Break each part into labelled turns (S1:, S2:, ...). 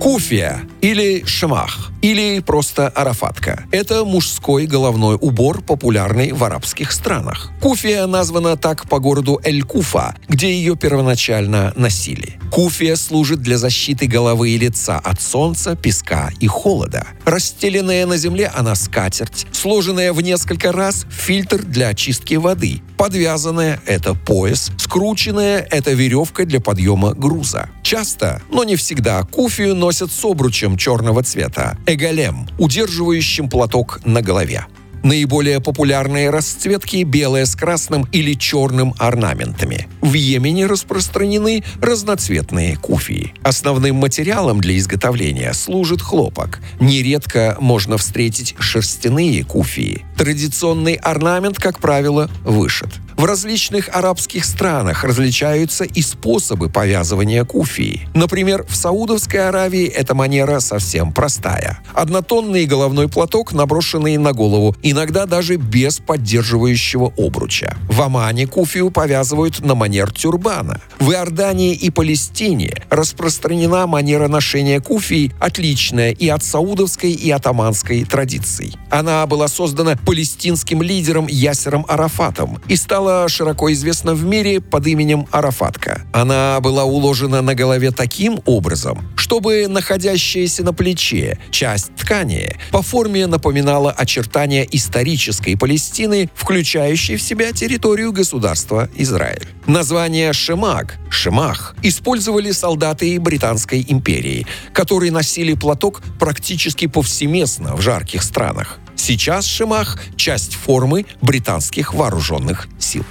S1: Куфия или шамах, или просто арафатка. Это мужской головной убор, популярный в арабских странах. Куфия названа так по городу Эль-Куфа, где ее первоначально носили. Куфия служит для защиты головы и лица от солнца, песка и холода. Расстеленная на земле она скатерть, сложенная в несколько раз фильтр для очистки воды. Подвязанная – это пояс, скрученная – это веревка для подъема груза. Часто, но не всегда, куфию носят с обручем черного цвета – эгалем, удерживающим платок на голове. Наиболее популярные расцветки – белая с красным или черным орнаментами. В Йемене распространены разноцветные куфии. Основным материалом для изготовления служит хлопок. Нередко можно встретить шерстяные куфии. Традиционный орнамент, как правило, вышит. В различных арабских странах различаются и способы повязывания куфии. Например, в Саудовской Аравии эта манера совсем простая. Однотонный головной платок, наброшенный на голову, иногда даже без поддерживающего обруча. В Омане куфию повязывают на манер тюрбана. В Иордании и Палестине распространена манера ношения куфии, отличная и от саудовской, и от оманской традиций. Она была создана палестинским лидером Ясером Арафатом и стала стала широко известна в мире под именем Арафатка. Она была уложена на голове таким образом, чтобы находящаяся на плече часть ткани по форме напоминала очертания исторической Палестины, включающей в себя территорию государства Израиль. Название «шемак» — «шемах» использовали солдаты Британской империи, которые носили платок практически повсеместно в жарких странах. Сейчас Шимах – часть формы британских вооруженных сил.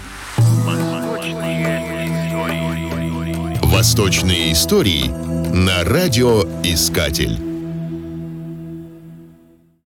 S2: Восточные истории на радиоискатель.